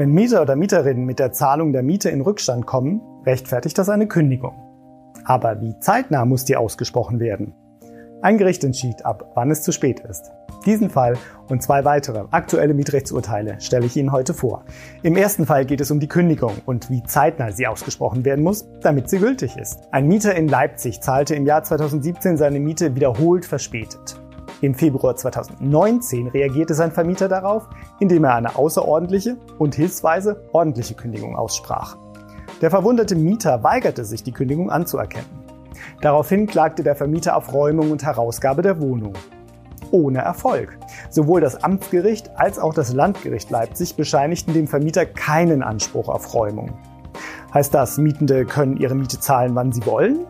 Wenn Mieter oder Mieterinnen mit der Zahlung der Miete in Rückstand kommen, rechtfertigt das eine Kündigung. Aber wie zeitnah muss die ausgesprochen werden? Ein Gericht entschied, ab wann es zu spät ist. Diesen Fall und zwei weitere aktuelle Mietrechtsurteile stelle ich Ihnen heute vor. Im ersten Fall geht es um die Kündigung und wie zeitnah sie ausgesprochen werden muss, damit sie gültig ist. Ein Mieter in Leipzig zahlte im Jahr 2017 seine Miete wiederholt verspätet. Im Februar 2019 reagierte sein Vermieter darauf, indem er eine außerordentliche und hilfsweise ordentliche Kündigung aussprach. Der verwundete Mieter weigerte sich, die Kündigung anzuerkennen. Daraufhin klagte der Vermieter auf Räumung und Herausgabe der Wohnung. Ohne Erfolg. Sowohl das Amtsgericht als auch das Landgericht Leipzig bescheinigten dem Vermieter keinen Anspruch auf Räumung. Heißt das, Mietende können ihre Miete zahlen, wann sie wollen?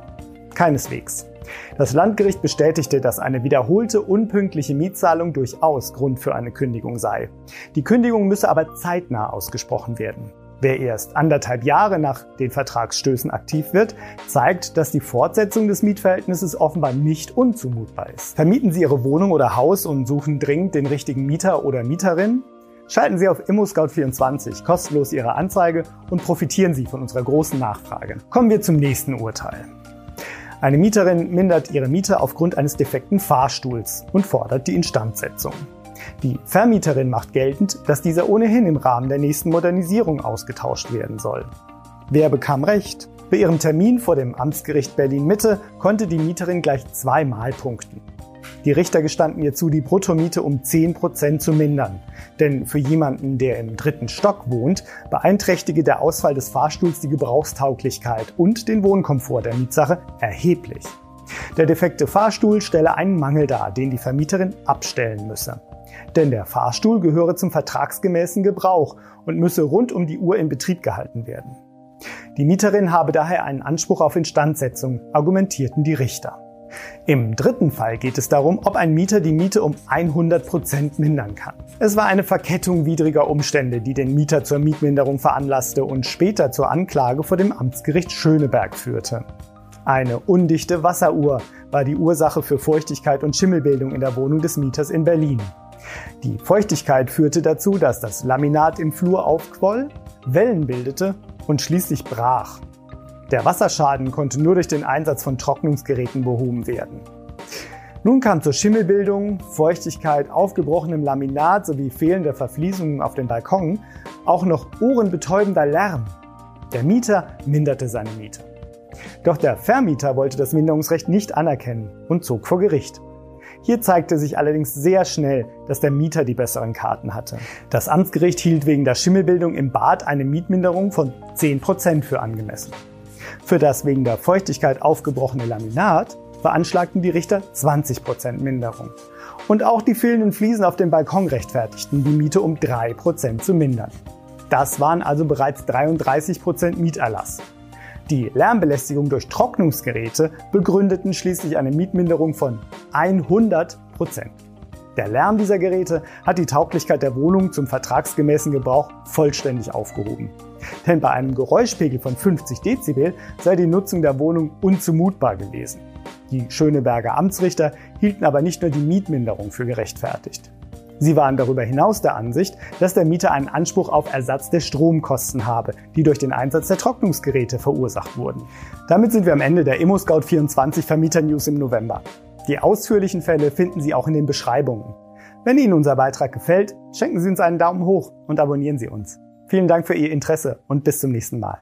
Keineswegs. Das Landgericht bestätigte, dass eine wiederholte unpünktliche Mietzahlung durchaus Grund für eine Kündigung sei. Die Kündigung müsse aber zeitnah ausgesprochen werden. Wer erst anderthalb Jahre nach den Vertragsstößen aktiv wird, zeigt, dass die Fortsetzung des Mietverhältnisses offenbar nicht unzumutbar ist. Vermieten Sie Ihre Wohnung oder Haus und suchen dringend den richtigen Mieter oder Mieterin? Schalten Sie auf ImmoScout24 kostenlos Ihre Anzeige und profitieren Sie von unserer großen Nachfrage. Kommen wir zum nächsten Urteil. Eine Mieterin mindert ihre Miete aufgrund eines defekten Fahrstuhls und fordert die Instandsetzung. Die Vermieterin macht geltend, dass dieser ohnehin im Rahmen der nächsten Modernisierung ausgetauscht werden soll. Wer bekam Recht? Bei ihrem Termin vor dem Amtsgericht Berlin Mitte konnte die Mieterin gleich zweimal punkten. Die Richter gestanden ihr zu, die Bruttomiete um 10% zu mindern. Denn für jemanden, der im dritten Stock wohnt, beeinträchtige der Ausfall des Fahrstuhls die Gebrauchstauglichkeit und den Wohnkomfort der Mietsache erheblich. Der defekte Fahrstuhl stelle einen Mangel dar, den die Vermieterin abstellen müsse. Denn der Fahrstuhl gehöre zum vertragsgemäßen Gebrauch und müsse rund um die Uhr in Betrieb gehalten werden. Die Mieterin habe daher einen Anspruch auf Instandsetzung, argumentierten die Richter. Im dritten Fall geht es darum, ob ein Mieter die Miete um 100 Prozent mindern kann. Es war eine Verkettung widriger Umstände, die den Mieter zur Mietminderung veranlasste und später zur Anklage vor dem Amtsgericht Schöneberg führte. Eine undichte Wasseruhr war die Ursache für Feuchtigkeit und Schimmelbildung in der Wohnung des Mieters in Berlin. Die Feuchtigkeit führte dazu, dass das Laminat im Flur aufquoll, Wellen bildete und schließlich brach. Der Wasserschaden konnte nur durch den Einsatz von Trocknungsgeräten behoben werden. Nun kam zur Schimmelbildung, Feuchtigkeit, aufgebrochenem Laminat sowie fehlender Verfließungen auf den Balkonen auch noch ohrenbetäubender Lärm. Der Mieter minderte seine Miete. Doch der Vermieter wollte das Minderungsrecht nicht anerkennen und zog vor Gericht. Hier zeigte sich allerdings sehr schnell, dass der Mieter die besseren Karten hatte. Das Amtsgericht hielt wegen der Schimmelbildung im Bad eine Mietminderung von 10% für angemessen. Für das wegen der Feuchtigkeit aufgebrochene Laminat veranschlagten die Richter 20% Minderung. Und auch die fehlenden Fliesen auf dem Balkon rechtfertigten, die Miete um 3% zu mindern. Das waren also bereits 33% Mieterlass. Die Lärmbelästigung durch Trocknungsgeräte begründeten schließlich eine Mietminderung von 100 Prozent. Der Lärm dieser Geräte hat die Tauglichkeit der Wohnung zum vertragsgemäßen Gebrauch vollständig aufgehoben. Denn bei einem Geräuschpegel von 50 Dezibel sei die Nutzung der Wohnung unzumutbar gewesen. Die Schöneberger Amtsrichter hielten aber nicht nur die Mietminderung für gerechtfertigt. Sie waren darüber hinaus der Ansicht, dass der Mieter einen Anspruch auf Ersatz der Stromkosten habe, die durch den Einsatz der Trocknungsgeräte verursacht wurden. Damit sind wir am Ende der ImmoScout24 Vermieter News im November. Die ausführlichen Fälle finden Sie auch in den Beschreibungen. Wenn Ihnen unser Beitrag gefällt, schenken Sie uns einen Daumen hoch und abonnieren Sie uns. Vielen Dank für Ihr Interesse und bis zum nächsten Mal.